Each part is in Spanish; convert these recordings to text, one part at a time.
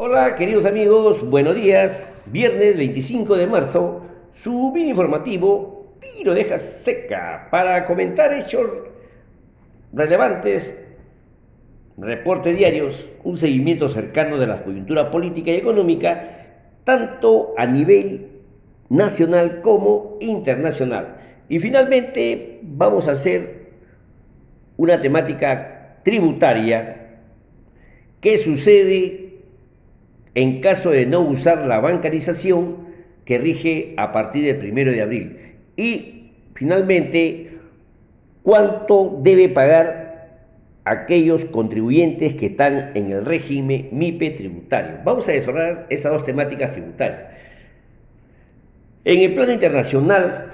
Hola queridos amigos, buenos días. Viernes 25 de marzo, su mini informativo Tiro deja seca para comentar hechos relevantes, reportes diarios, un seguimiento cercano de la coyuntura política y económica, tanto a nivel nacional como internacional. Y finalmente vamos a hacer una temática tributaria. ¿Qué sucede en caso de no usar la bancarización que rige a partir del primero de abril. Y finalmente, cuánto debe pagar aquellos contribuyentes que están en el régimen MIPE tributario. Vamos a desarrollar esas dos temáticas tributarias. En el plano internacional,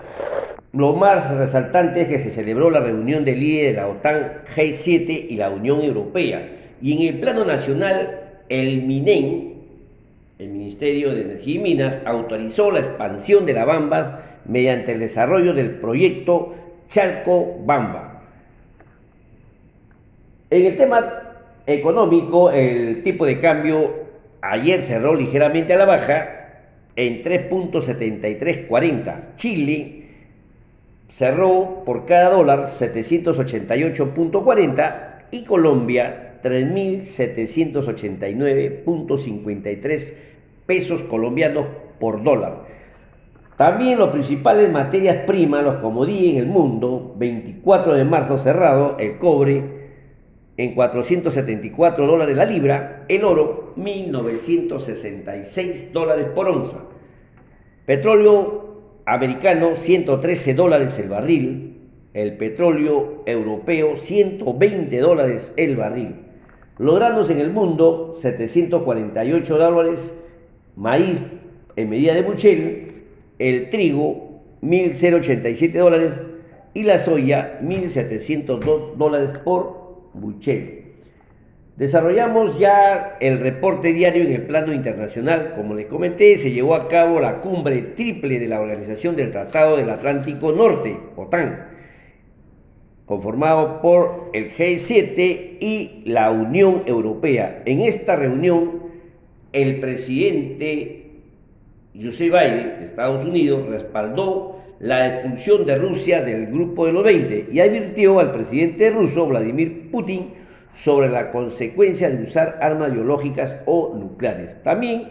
lo más resaltante es que se celebró la reunión del líder de la OTAN, G7 y la Unión Europea. Y en el plano nacional, el MINEN, el Ministerio de Energía y Minas autorizó la expansión de la Bambas mediante el desarrollo del proyecto Chalco Bamba. En el tema económico, el tipo de cambio ayer cerró ligeramente a la baja en 3.7340. Chile cerró por cada dólar 788.40 y Colombia 3.789.53 pesos colombianos por dólar. También los principales materias primas, los comodí en el mundo, 24 de marzo cerrado, el cobre en 474 dólares la libra, el oro 1.966 dólares por onza. Petróleo americano 113 dólares el barril, el petróleo europeo 120 dólares el barril lográndose en el mundo 748 dólares, maíz en medida de buchel, el trigo 1.087 dólares y la soya 1.702 dólares por buchel. Desarrollamos ya el reporte diario en el plano internacional. Como les comenté, se llevó a cabo la cumbre triple de la Organización del Tratado del Atlántico Norte, OTAN, conformado por el G7 y la Unión Europea. En esta reunión, el presidente José Biden de Estados Unidos respaldó la expulsión de Rusia del grupo de los 20 y advirtió al presidente ruso Vladimir Putin sobre la consecuencia de usar armas biológicas o nucleares. También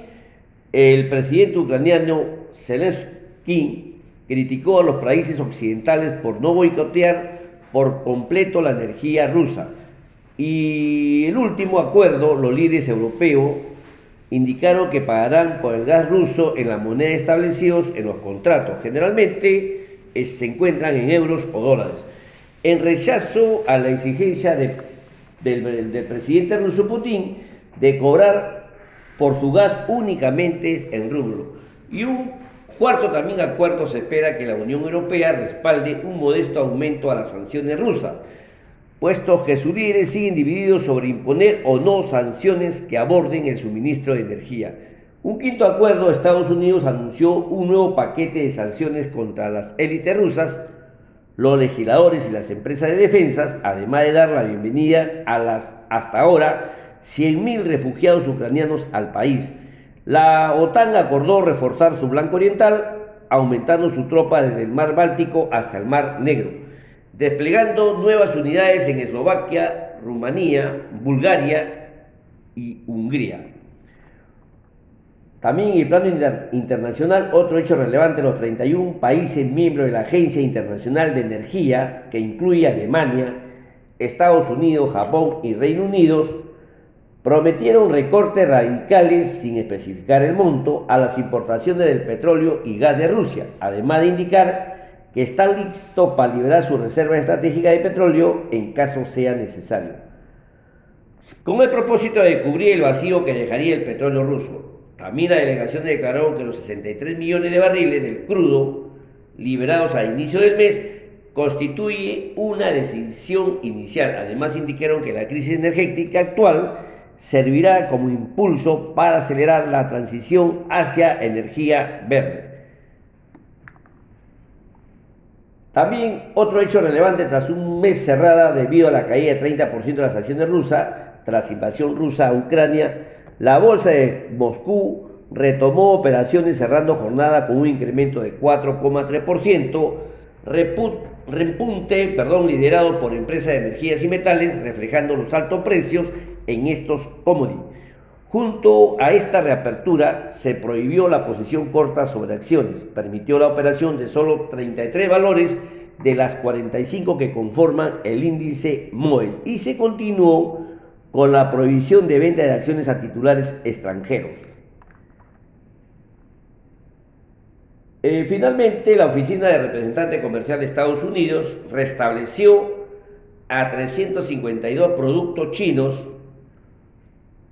el presidente ucraniano Zelensky criticó a los países occidentales por no boicotear por completo la energía rusa. Y el último acuerdo, los líderes europeos indicaron que pagarán por el gas ruso en la moneda establecidos en los contratos. Generalmente eh, se encuentran en euros o dólares. En rechazo a la exigencia del, presidente ruso Putin de cobrar por su gas únicamente en rublo. Y un Cuarto, también acuerdo se espera que la Unión Europea respalde un modesto aumento a las sanciones rusas, puesto que sus líderes siguen divididos sobre imponer o no sanciones que aborden el suministro de energía. Un quinto acuerdo, Estados Unidos anunció un nuevo paquete de sanciones contra las élites rusas, los legisladores y las empresas de defensa, además de dar la bienvenida a las hasta ahora 100.000 refugiados ucranianos al país la OTAN acordó reforzar su blanco oriental, aumentando su tropa desde el mar Báltico hasta el mar Negro, desplegando nuevas unidades en Eslovaquia, Rumanía, Bulgaria y Hungría. También en el plano internacional, otro hecho relevante, los 31 países miembros de la Agencia Internacional de Energía, que incluye Alemania, Estados Unidos, Japón y Reino Unido, prometieron recortes radicales, sin especificar el monto, a las importaciones del petróleo y gas de Rusia, además de indicar que están listos para liberar su reserva estratégica de petróleo en caso sea necesario. Con el propósito de cubrir el vacío que dejaría el petróleo ruso, también la delegación declaró que los 63 millones de barriles del crudo liberados a inicio del mes constituye una decisión inicial. Además indicaron que la crisis energética actual servirá como impulso para acelerar la transición hacia energía verde. También otro hecho relevante tras un mes cerrada debido a la caída de 30% de las acciones rusas tras invasión rusa a Ucrania, La bolsa de Moscú retomó operaciones cerrando jornada con un incremento de 4,3%, repunte perdón, liderado por empresas de energías y metales, reflejando los altos precios en estos commodities. Junto a esta reapertura se prohibió la posición corta sobre acciones, permitió la operación de solo 33 valores de las 45 que conforman el índice MOES y se continuó con la prohibición de venta de acciones a titulares extranjeros. Eh, finalmente, la Oficina de Representante Comercial de Estados Unidos restableció a 352 productos chinos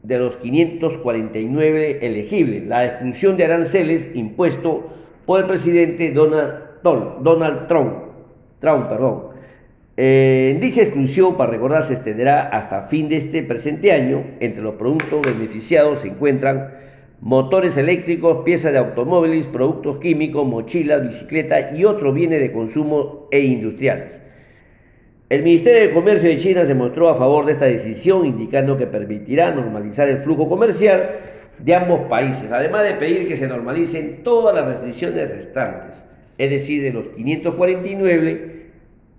de los 549 elegibles la exclusión de aranceles impuesto por el presidente Donald, Donald Trump. Trump perdón. Eh, dicha exclusión, para recordar, se extenderá hasta fin de este presente año. Entre los productos beneficiados se encuentran motores eléctricos, piezas de automóviles, productos químicos, mochilas, bicicletas y otros bienes de consumo e industriales. El Ministerio de Comercio de China se mostró a favor de esta decisión, indicando que permitirá normalizar el flujo comercial de ambos países, además de pedir que se normalicen todas las restricciones restantes, es decir, de los 549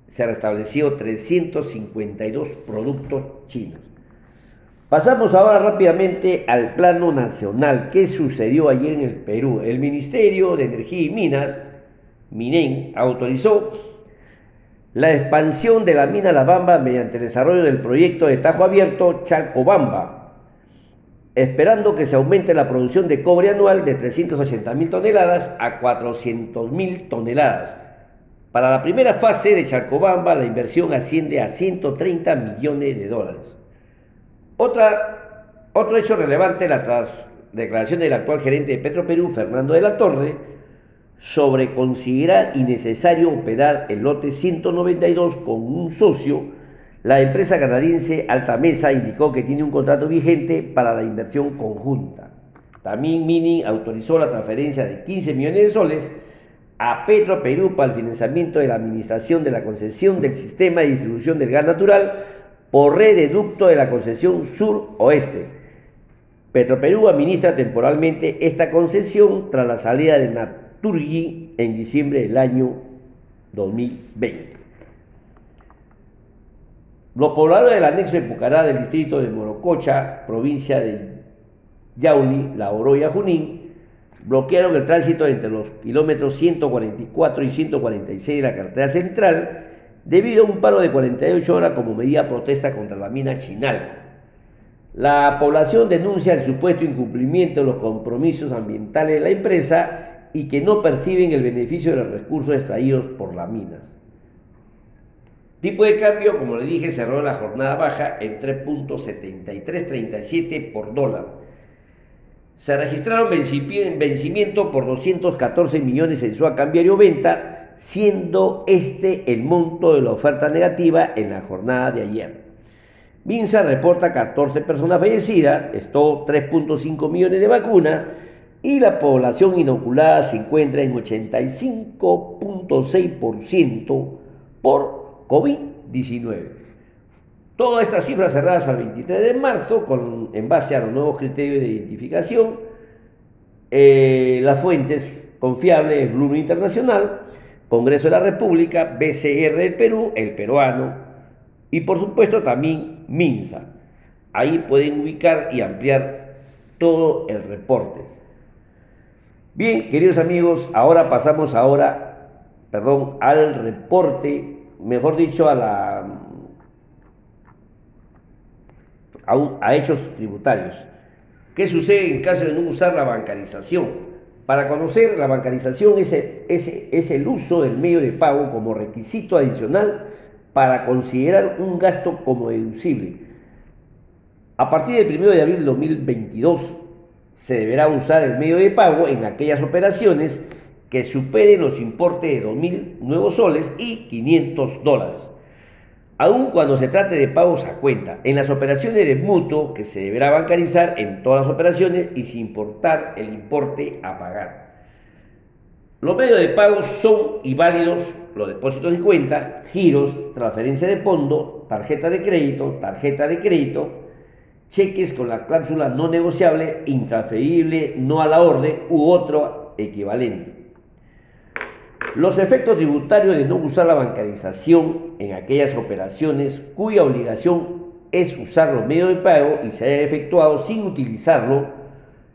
se restableció 352 productos chinos. Pasamos ahora rápidamente al plano nacional. ¿Qué sucedió ayer en el Perú? El Ministerio de Energía y Minas, MINEN, autorizó la expansión de la mina La Bamba mediante el desarrollo del proyecto de Tajo Abierto Chalcobamba, esperando que se aumente la producción de cobre anual de 380 mil toneladas a 400 mil toneladas. Para la primera fase de Chalcobamba, la inversión asciende a 130 millones de dólares. Otro hecho relevante, la declaración del actual gerente de Petroperú, Fernando de la Torre, sobre considerar innecesario operar el lote 192 con un socio, la empresa canadiense Altamesa indicó que tiene un contrato vigente para la inversión conjunta. También Mini autorizó la transferencia de 15 millones de soles a Petroperú para el financiamiento de la administración de la concesión del sistema de distribución del gas natural por red de ducto de la concesión sur-oeste. Petroperú administra temporalmente esta concesión tras la salida de Naturgy en diciembre del año 2020. Los pobladores del anexo de Pucará del distrito de Morococha, provincia de Yauli, La Oroya, Junín, bloquearon el tránsito entre los kilómetros 144 y 146 de la carretera central debido a un paro de 48 horas como medida protesta contra la mina Chinalco. La población denuncia el supuesto incumplimiento de los compromisos ambientales de la empresa y que no perciben el beneficio de los recursos extraídos por las minas. Tipo de cambio, como le dije, cerró la jornada baja en 3.7337 por dólar. Se registraron vencimientos por 214 millones en su cambiario venta siendo este el monto de la oferta negativa en la jornada de ayer. Minsa reporta 14 personas fallecidas, esto 3.5 millones de vacunas y la población inoculada se encuentra en 85.6% por COVID-19. Todas estas cifras cerradas al 23 de marzo, con, en base a los nuevos criterios de identificación, eh, las fuentes confiables, Bloomberg Internacional, Congreso de la República, BCR del Perú, el peruano y por supuesto también MINSA. Ahí pueden ubicar y ampliar todo el reporte. Bien, queridos amigos, ahora pasamos ahora, perdón, al reporte, mejor dicho, a la a hechos tributarios. ¿Qué sucede en caso de no usar la bancarización? Para conocer la bancarización es el, es, el uso del medio de pago como requisito adicional para considerar un gasto como deducible. A partir del 1 de abril de 2022 se deberá usar el medio de pago en aquellas operaciones que superen los importes de 2.000 nuevos soles y 500 dólares aun cuando se trate de pagos a cuenta, en las operaciones de mutuo que se deberá bancarizar en todas las operaciones y sin importar el importe a pagar. Los medios de pago son y válidos los depósitos de cuenta, giros, transferencia de fondo, tarjeta de crédito, tarjeta de crédito, cheques con la cláusula no negociable, intransferible, no a la orden u otro equivalente. Los efectos tributarios de no usar la bancarización en aquellas operaciones cuya obligación es usar los medios de pago y se haya efectuado sin utilizarlo,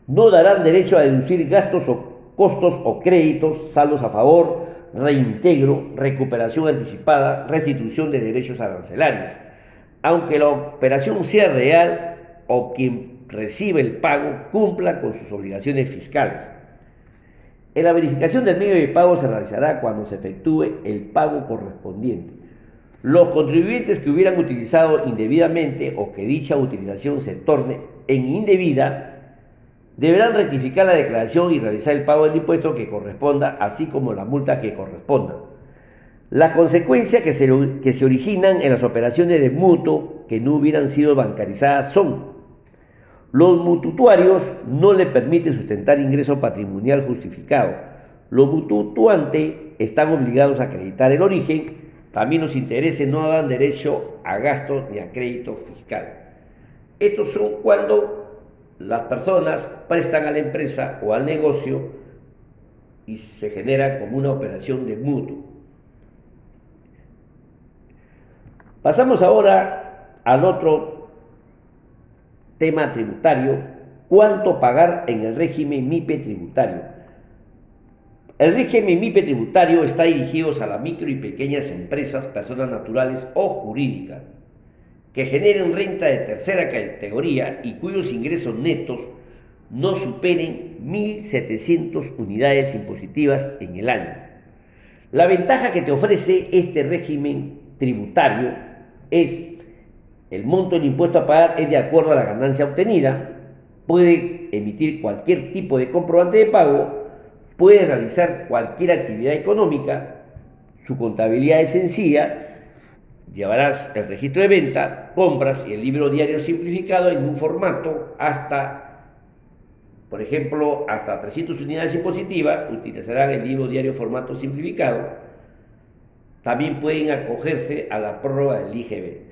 no darán derecho a deducir gastos o costos o créditos, saldos a favor, reintegro, recuperación anticipada, restitución de derechos arancelarios. Aunque la operación sea real, o quien recibe el pago cumpla con sus obligaciones fiscales. En la verificación del medio de pago se realizará cuando se efectúe el pago correspondiente. Los contribuyentes que hubieran utilizado indebidamente o que dicha utilización se torne en indebida, deberán rectificar la declaración y realizar el pago del impuesto que corresponda, así como la multa que corresponda. Las consecuencias que se, que se originan en las operaciones de mutuo que no hubieran sido bancarizadas son los mututuarios no le permiten sustentar ingreso patrimonial justificado. Los mututuantes están obligados a acreditar el origen. También los intereses no dan derecho a gasto ni a crédito fiscal. Estos son cuando las personas prestan a la empresa o al negocio y se genera como una operación de mutuo. Pasamos ahora al otro tema tributario, cuánto pagar en el régimen MIPE tributario. El régimen MIPE tributario está dirigido a las micro y pequeñas empresas, personas naturales o jurídicas, que generen renta de tercera categoría y cuyos ingresos netos no superen 1.700 unidades impositivas en el año. La ventaja que te ofrece este régimen tributario es el monto del impuesto a pagar es de acuerdo a la ganancia obtenida, puede emitir cualquier tipo de comprobante de pago, puede realizar cualquier actividad económica, su contabilidad es sencilla, llevarás el registro de venta, compras y el libro diario simplificado en un formato hasta, por ejemplo, hasta 300 unidades impositivas, utilizarán el libro diario formato simplificado, también pueden acogerse a la prórroga del IGB.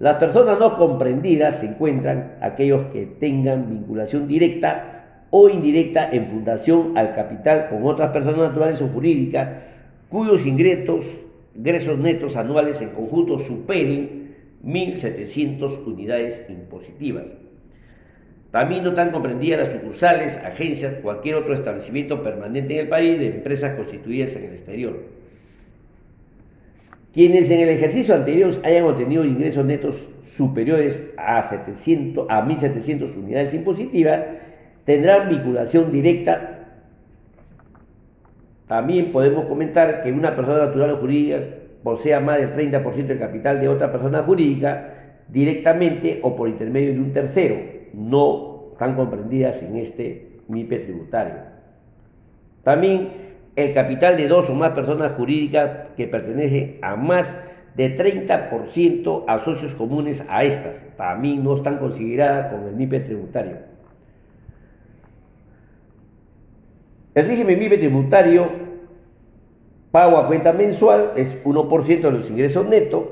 Las personas no comprendidas se encuentran aquellos que tengan vinculación directa o indirecta en fundación al capital con otras personas naturales o jurídicas cuyos ingresos, netos anuales en conjunto superen 1.700 unidades impositivas. También no están comprendidas las sucursales, agencias, cualquier otro establecimiento permanente en el país de empresas constituidas en el exterior. Quienes en el ejercicio anterior hayan obtenido ingresos netos superiores a, 700, a 1.700 unidades impositivas tendrán vinculación directa. También podemos comentar que una persona natural o jurídica posea más del 30% del capital de otra persona jurídica directamente o por intermedio de un tercero, no están comprendidas en este MIPE tributario. También el capital de dos o más personas jurídicas que pertenecen a más de 30% a socios comunes a estas. También no están consideradas con el MIPE tributario. El régimen MIPE tributario, pago a cuenta mensual, es 1% de los ingresos netos,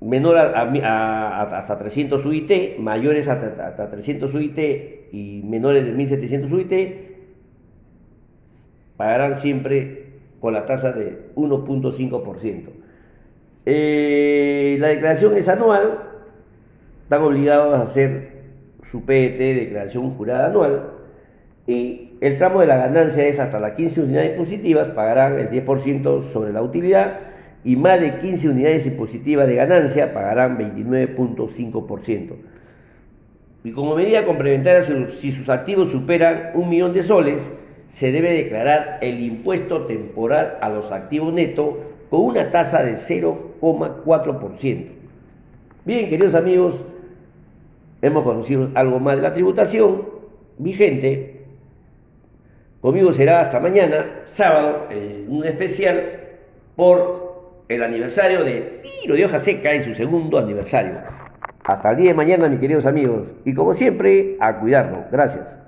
menor a, hasta 300 UIT, mayores hasta, hasta 300 UIT y menores de 1700 UIT, pagarán siempre con la tasa de 1.5%. Eh, la declaración es anual, están obligados a hacer su PET, declaración jurada anual, y el tramo de la ganancia es hasta las 15 unidades impositivas, pagarán el 10% sobre la utilidad, y más de 15 unidades impositivas de ganancia pagarán 29.5%. Y como medida complementaria, si sus activos superan un millón de soles, se debe declarar el impuesto temporal a los activos netos con una tasa de 0,4%. Bien, queridos amigos, hemos conocido algo más de la tributación vigente. Conmigo será hasta mañana, sábado, un especial por el aniversario de Tiro de Hoja Seca en su segundo aniversario. Hasta el día de mañana, mis queridos amigos. Y como siempre, a cuidarnos. Gracias.